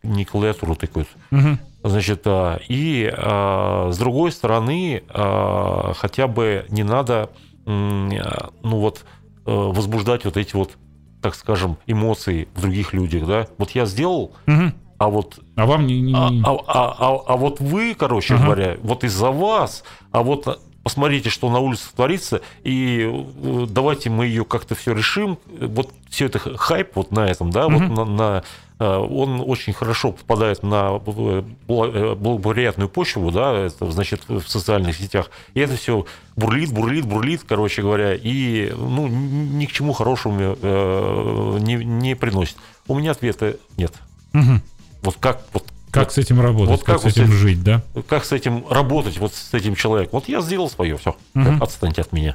не клавиатуру тыкают. Угу. Значит, а, и а, с другой стороны, хотя бы не надо, ну вот, возбуждать вот эти вот, так скажем, эмоции в других людях, да. Вот я сделал, угу. а вот... А вам не... не... А, а, а, а, а вот вы, короче ага. говоря, вот из-за вас, а вот посмотрите, что на улице творится, и э, давайте мы ее как-то все решим. Вот все это хайп вот на этом, да, mm-hmm. вот на, на э, он очень хорошо попадает на э, благоприятную почву, да, это значит в социальных сетях. И это все бурлит, бурлит, бурлит, короче говоря, и ну, ни к чему хорошему не, не приносит. У меня ответа нет. Угу. Вот как, вот как с этим работать, вот как, как с этим вот жить, да? Как с этим работать, вот с этим человеком. Вот я сделал свое, все, угу. отстаньте от меня.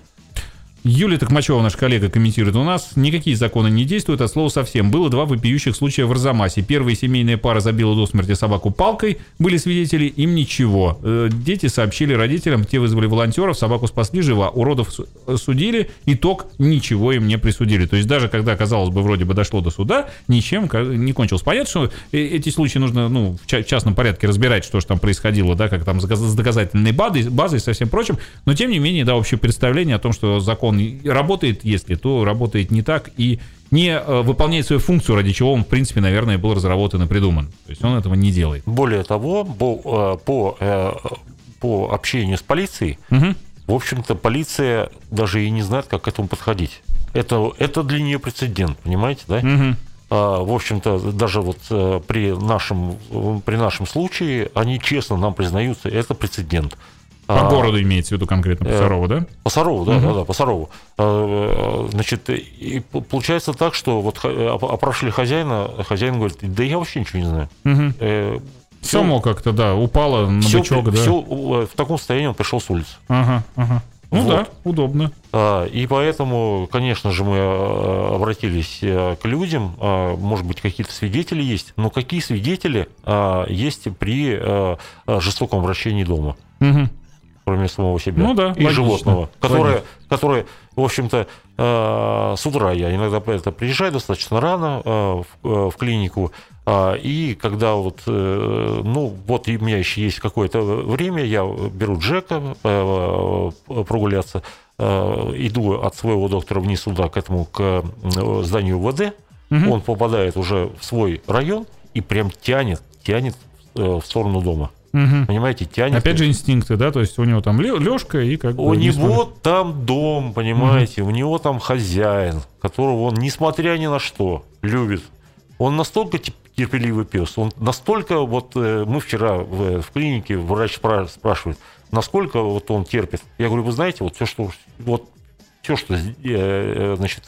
Юлия Токмачева, наш коллега, комментирует. У нас никакие законы не действуют, от слова совсем. Было два вопиющих случая в Арзамасе. Первая семейная пара забила до смерти собаку палкой. Были свидетели, им ничего. Э, дети сообщили родителям, те вызвали волонтеров, собаку спасли жива. Уродов судили, итог ничего им не присудили. То есть даже когда, казалось бы, вроде бы дошло до суда, ничем не кончилось. Понятно, что э, эти случаи нужно ну, в частном порядке разбирать, что же там происходило, да, как там с доказательной базой и со всем прочим. Но тем не менее, да, общее представление о том, что закон работает, если, то работает не так и не э, выполняет свою функцию, ради чего он, в принципе, наверное, был разработан и придуман. То есть он этого не делает. Более того, по, э, по, э, по общению с полицией, угу. в общем-то, полиция даже и не знает, как к этому подходить. Это, это для нее прецедент, понимаете, да? Угу. В общем-то, даже вот при нашем, при нашем случае они честно нам признаются, это прецедент. По а, городу имеется в виду конкретно, по Сарову, да? По Сарову, да, угу. да, да, по Сарову. А, значит, и получается так, что вот опрашивали хозяина, хозяин говорит, да я вообще ничего не знаю. Угу. Э, Само как-то, да, упало на все, бычок, да. Все в таком состоянии он пришел с улицы. Ага, ага. Ну вот. да, удобно. И поэтому, конечно же, мы э, обратились э, к людям. Может быть, какие-то свидетели есть. Но какие свидетели есть при жестоком вращении дома? Угу кроме самого себя, ну, да, и логично. животного, которое, которое, в общем-то, э, с утра я иногда это приезжаю достаточно рано э, в, в клинику, э, и когда вот, ну, вот у меня еще есть какое-то время, я беру Джека прогуляться, иду от своего доктора вниз туда, к этому, к зданию ВД, угу. он попадает уже в свой район и прям тянет, тянет в сторону дома. Угу. Понимаете, тянет. Опять же инстинкты, да, то есть у него там лёжка и как У бы, него там дом, понимаете, угу. у него там хозяин, которого он, несмотря ни на что, любит. Он настолько терпеливый пес, он настолько, вот э, мы вчера в, в клинике, врач спрашивает, насколько вот он терпит. Я говорю, вы знаете, вот все, что, вот все, что, э, э, значит,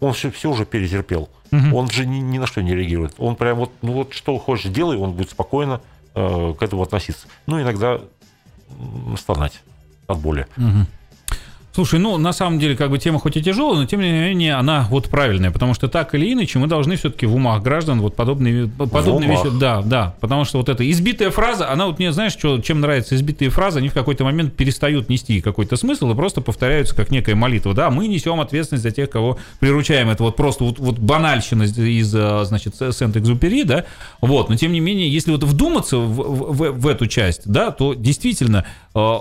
он все, все уже перетерпел. Угу. Он же ни, ни на что не реагирует. Он прям вот, ну вот что хочешь делай, он будет спокойно к этому относиться. Ну, иногда стонать от боли. Угу. Слушай, ну, на самом деле, как бы тема хоть и тяжелая, но тем не менее она вот правильная, потому что так или иначе мы должны все-таки в умах граждан вот подобные, подобные вещи... Да, да, потому что вот эта избитая фраза, она вот мне, знаешь, что, чем нравится избитые фразы, они в какой-то момент перестают нести какой-то смысл и просто повторяются как некая молитва. Да, мы несем ответственность за тех, кого приручаем. Это вот просто вот, вот банальщина из, э, значит, Сент-Экзупери, да, вот, но тем не менее, если вот вдуматься в, в, в эту часть, да, то действительно э,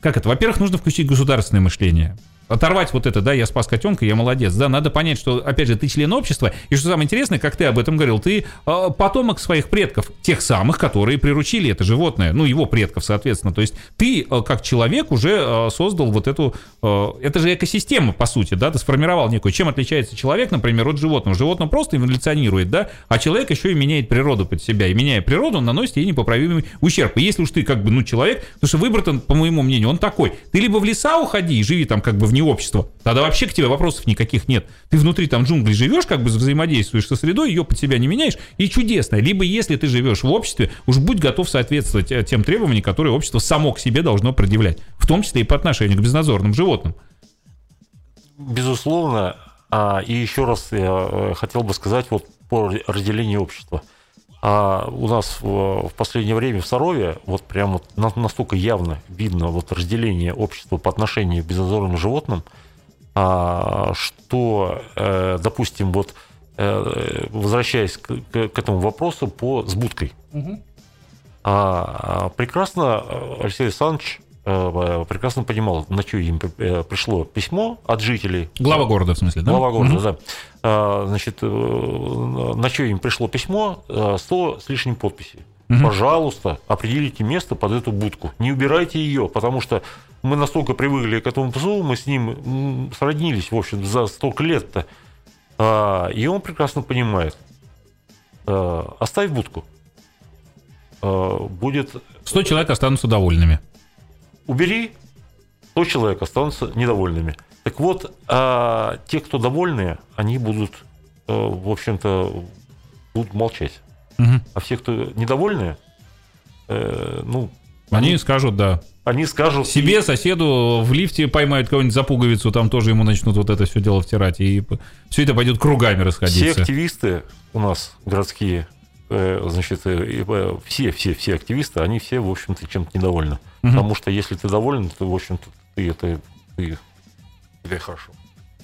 как это? Во-первых, нужно включить государственное мышление оторвать вот это, да, я спас котенка, я молодец, да, надо понять, что, опять же, ты член общества, и что самое интересное, как ты об этом говорил, ты э, потомок своих предков, тех самых, которые приручили это животное, ну, его предков, соответственно, то есть ты, э, как человек, уже э, создал вот эту, э, это же экосистема, по сути, да, ты сформировал некую, чем отличается человек, например, от животного, животное просто эволюционирует, да, а человек еще и меняет природу под себя, и меняя природу, он наносит ей непоправимый ущерб, и если уж ты, как бы, ну, человек, потому что выбор по моему мнению, он такой, ты либо в леса уходи и живи там, как бы, в не общество. Тогда вообще к тебе вопросов никаких нет. Ты внутри там джунглей живешь, как бы взаимодействуешь со средой, ее под себя не меняешь, и чудесно. Либо если ты живешь в обществе, уж будь готов соответствовать э, тем требованиям, которые общество само к себе должно предъявлять. В том числе и по отношению к безнадзорным животным. Безусловно. А, и еще раз я э, хотел бы сказать вот по разделению общества. А у нас в, в последнее время в Сарове вот прям вот настолько явно видно вот разделение общества по отношению к безнадзорным животным, а, что, э, допустим, вот э, возвращаясь к, к этому вопросу по сбудкой. Угу. А, прекрасно Алексей Александрович прекрасно понимал, на что им э, пришло письмо от жителей. Глава города, в смысле, да? Глава города, угу. да. А, значит, э, на что им пришло письмо, 100 с лишним подписей. Угу. Пожалуйста, определите место под эту будку. Не убирайте ее, потому что мы настолько привыкли к этому псу, мы с ним сроднились, в общем, за столько лет-то. И он прекрасно понимает. Оставь будку. Будет... 100 человек останутся довольными убери, 100 человек останутся недовольными. Так вот, а те, кто довольные, они будут, э, в общем-то, будут молчать. Угу. А все, кто недовольные, э, ну... Они, они скажут, да. Они скажут... Себе, и... соседу в лифте поймают кого-нибудь за пуговицу, там тоже ему начнут вот это все дело втирать, и все это пойдет кругами расходиться. Все активисты у нас городские, значит, все, все, все активисты, они все, в общем-то, чем-то недовольны. Угу. Потому что если ты доволен, то, в общем-то, ты это ты, тебе хорошо.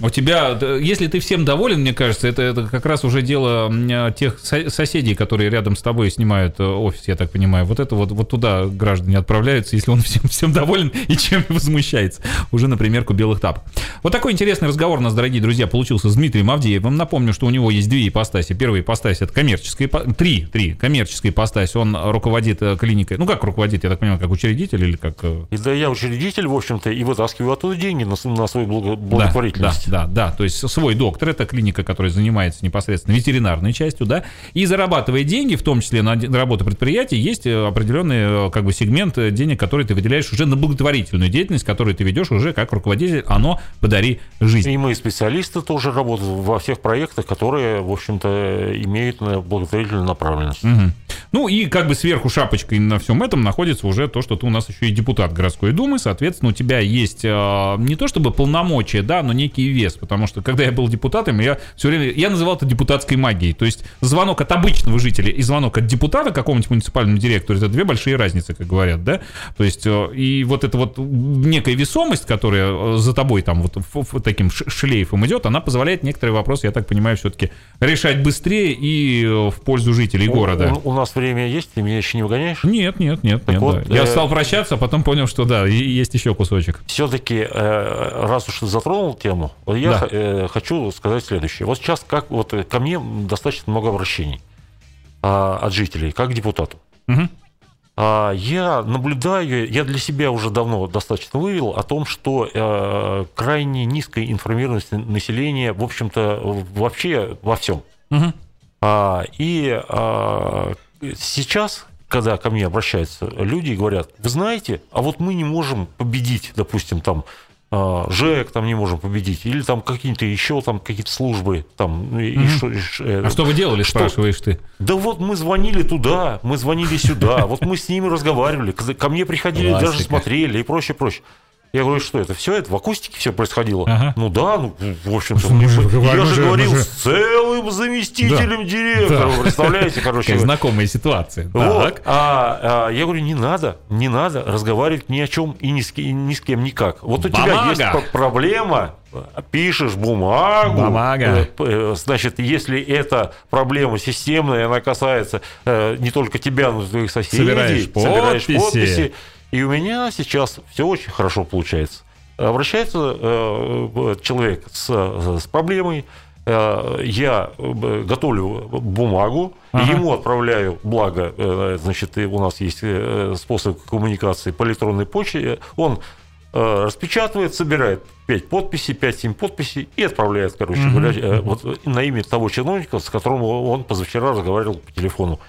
У тебя, если ты всем доволен, мне кажется, это, это как раз уже дело тех соседей, которые рядом с тобой снимают э, офис, я так понимаю. Вот это вот, вот туда граждане отправляются, если он всем, <laughs> всем доволен и чем возмущается. Уже на примерку белых тап. Вот такой интересный разговор у нас, дорогие друзья, получился с Дмитрием Авдеевым. Напомню, что у него есть две ипостаси. Первая ипостась это коммерческая, три, три, коммерческая ипостась. Он руководит э, клиникой, ну как руководит, я так понимаю, как учредитель или как... Э, и да, я учредитель, в общем-то, и вытаскиваю оттуда деньги на, на свою благотворительность. Да, да да, да, то есть свой доктор, это клиника, которая занимается непосредственно ветеринарной частью, да, и зарабатывая деньги, в том числе на работу предприятия, есть э, определенный э, как бы сегмент э, денег, который ты выделяешь уже на благотворительную деятельность, которую ты ведешь уже как руководитель, оно подари жизнь. И мы специалисты тоже работают во всех проектах, которые, в общем-то, имеют благотворительную направленность. Угу. Ну и как бы сверху шапочкой на всем этом находится уже то, что ты у нас еще и депутат городской думы, соответственно, у тебя есть не то чтобы полномочия, да, но некий вес, потому что когда я был депутатом, я все время, я называл это депутатской магией, то есть звонок от обычного жителя и звонок от депутата какому-нибудь муниципальному директору, это две большие разницы, как говорят, да, то есть э, и вот эта вот некая весомость, которая э, за тобой там вот таким шлейфом идет, она позволяет некоторые вопросы, я так понимаю, все-таки решать быстрее и э, в пользу жителей города. У, у нас время есть? Ты меня еще не выгоняешь? Нет, нет, нет. нет вот, да. Я э, стал прощаться, а потом понял, что да, есть еще кусочек. Все-таки, раз уж ты затронул тему, я да. хочу сказать следующее. Вот сейчас как вот ко мне достаточно много обращений а, от жителей, как к депутату. Угу. Я наблюдаю, я для себя уже давно достаточно вывел о том, что э, крайне низкая информированность населения, в общем-то, вообще во всем. Угу. И а, сейчас, когда ко мне обращаются люди и говорят, вы знаете, а вот мы не можем победить, допустим, там а, ЖЭК там не можем победить, или там какие-то еще там какие-то службы там. Ну, и, что, и, э, а что вы делали, что? спрашиваешь ты? Да вот мы звонили туда, мы звонили сюда, вот мы с ними разговаривали, ко мне приходили, даже смотрели и прочее, прочее. Я говорю, что это все это в акустике все происходило. Ага. Ну да, ну, в общем-то, ну, я же говорил же... с целым заместителем да. директора. Да. Представляете, короче. Знакомая ситуация. Вот. А, а, я говорю, не надо, не надо разговаривать ни о чем и ни с, ни с кем никак. Вот у Бумага. тебя есть проблема, пишешь бумагу. Бумага. Э, э, значит, если это проблема системная, она касается э, не только тебя, но и твоих соседей. Собираешь подписи. Собираешь подписи и у меня сейчас все очень хорошо получается. Обращается э, человек с, с проблемой, э, я э, готовлю бумагу, ага. ему отправляю, благо, э, значит, у нас есть э, способ коммуникации по электронной почте, он э, распечатывает, собирает 5 подписей, 5-7 подписей и отправляет, короче говоря, э, вот на имя того чиновника, с которым он позавчера разговаривал по телефону.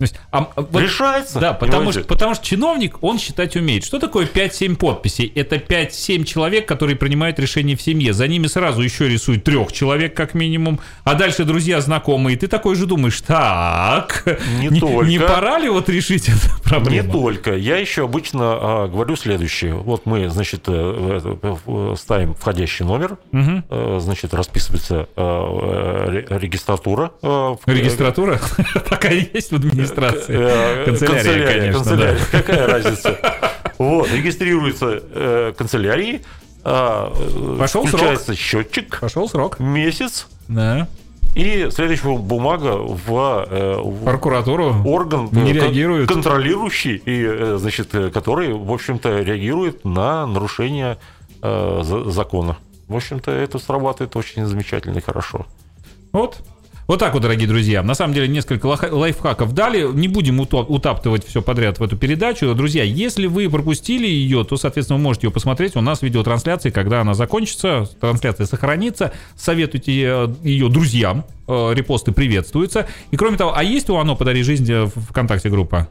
То есть, а, вот, Решается. Да, потому что, потому что чиновник, он считать умеет. Что такое 5-7 подписей? Это 5-7 человек, которые принимают решения в семье. За ними сразу еще рисуют трех человек, как минимум. А дальше друзья, знакомые. Ты такой же думаешь, так, не, не, только. не пора ли вот решить эту <laughs> проблему? Не только. Я еще обычно а, говорю следующее. Вот мы, значит, э, э, ставим входящий номер, угу. значит, расписывается регистратура. Регистратура? <laughs> Такая есть в администрации регистрации. Э, канцелярия, конечно. Да. Какая разница? <laughs> Вот, регистрируется э, канцелярии, а, Пошел включается срок. счетчик. Пошел срок. Месяц. Да. И следующая бумага в, э, в прокуратуру орган не реагирует. контролирующий и значит который в общем-то реагирует на нарушение э, закона. В общем-то это срабатывает очень замечательно и хорошо. Вот вот так вот, дорогие друзья. На самом деле, несколько лайфхаков дали. Не будем утаптывать все подряд в эту передачу. Друзья, если вы пропустили ее, то, соответственно, вы можете ее посмотреть. У нас видеотрансляция, когда она закончится, трансляция сохранится. Советуйте э, ее друзьям. Э, репосты приветствуются. И кроме того, а есть у «Оно подари жизнь» в ВКонтакте группа?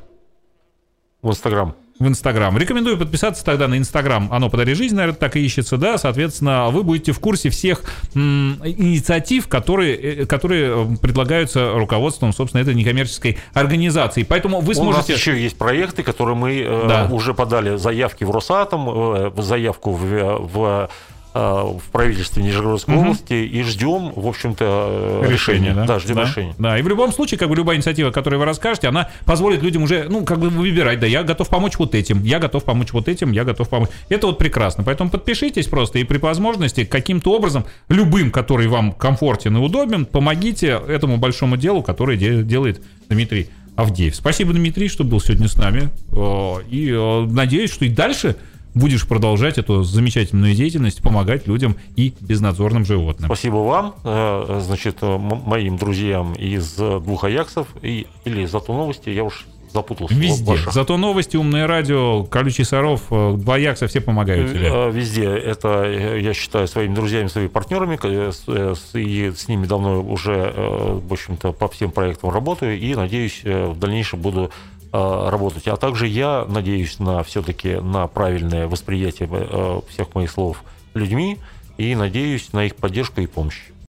В Инстаграм в Инстаграм. Рекомендую подписаться тогда на Инстаграм. Оно подари жизнь, наверное, так и ищется, да. Соответственно, вы будете в курсе всех м, инициатив, которые, э, которые предлагаются руководством, собственно, этой некоммерческой организации. Поэтому вы сможете... У нас еще есть проекты, которые мы э, да. э, уже подали заявки в Росатом, э, заявку в, в Э, в правительстве Нижегородской угу. области и ждем, в общем-то, решения. решения да? да, ждем да. решения. Да, и в любом случае, как бы любая инициатива, которую вы расскажете, она позволит людям уже, ну, как бы выбирать, да, я готов помочь вот этим, я готов помочь вот этим, я готов помочь. Это вот прекрасно. Поэтому подпишитесь просто и при возможности каким-то образом, любым, который вам комфортен и удобен, помогите этому большому делу, которое делает Дмитрий Авдеев. Спасибо, Дмитрий, что был сегодня с нами. И надеюсь, что и дальше будешь продолжать эту замечательную деятельность, помогать людям и безнадзорным животным. Спасибо вам, э, значит, э, моим друзьям из двух Аяксов и, или зато новости, я уж запутался. Везде. Зато новости, умное радио, колючий соров, э, два Якса все помогают тебе. Везде. Это я считаю своими друзьями, своими партнерами. И с ними давно уже, в общем-то, по всем проектам работаю. И надеюсь, в дальнейшем буду Э, работать. А также я надеюсь на все-таки на правильное восприятие э, всех моих слов людьми и надеюсь на их поддержку и помощь.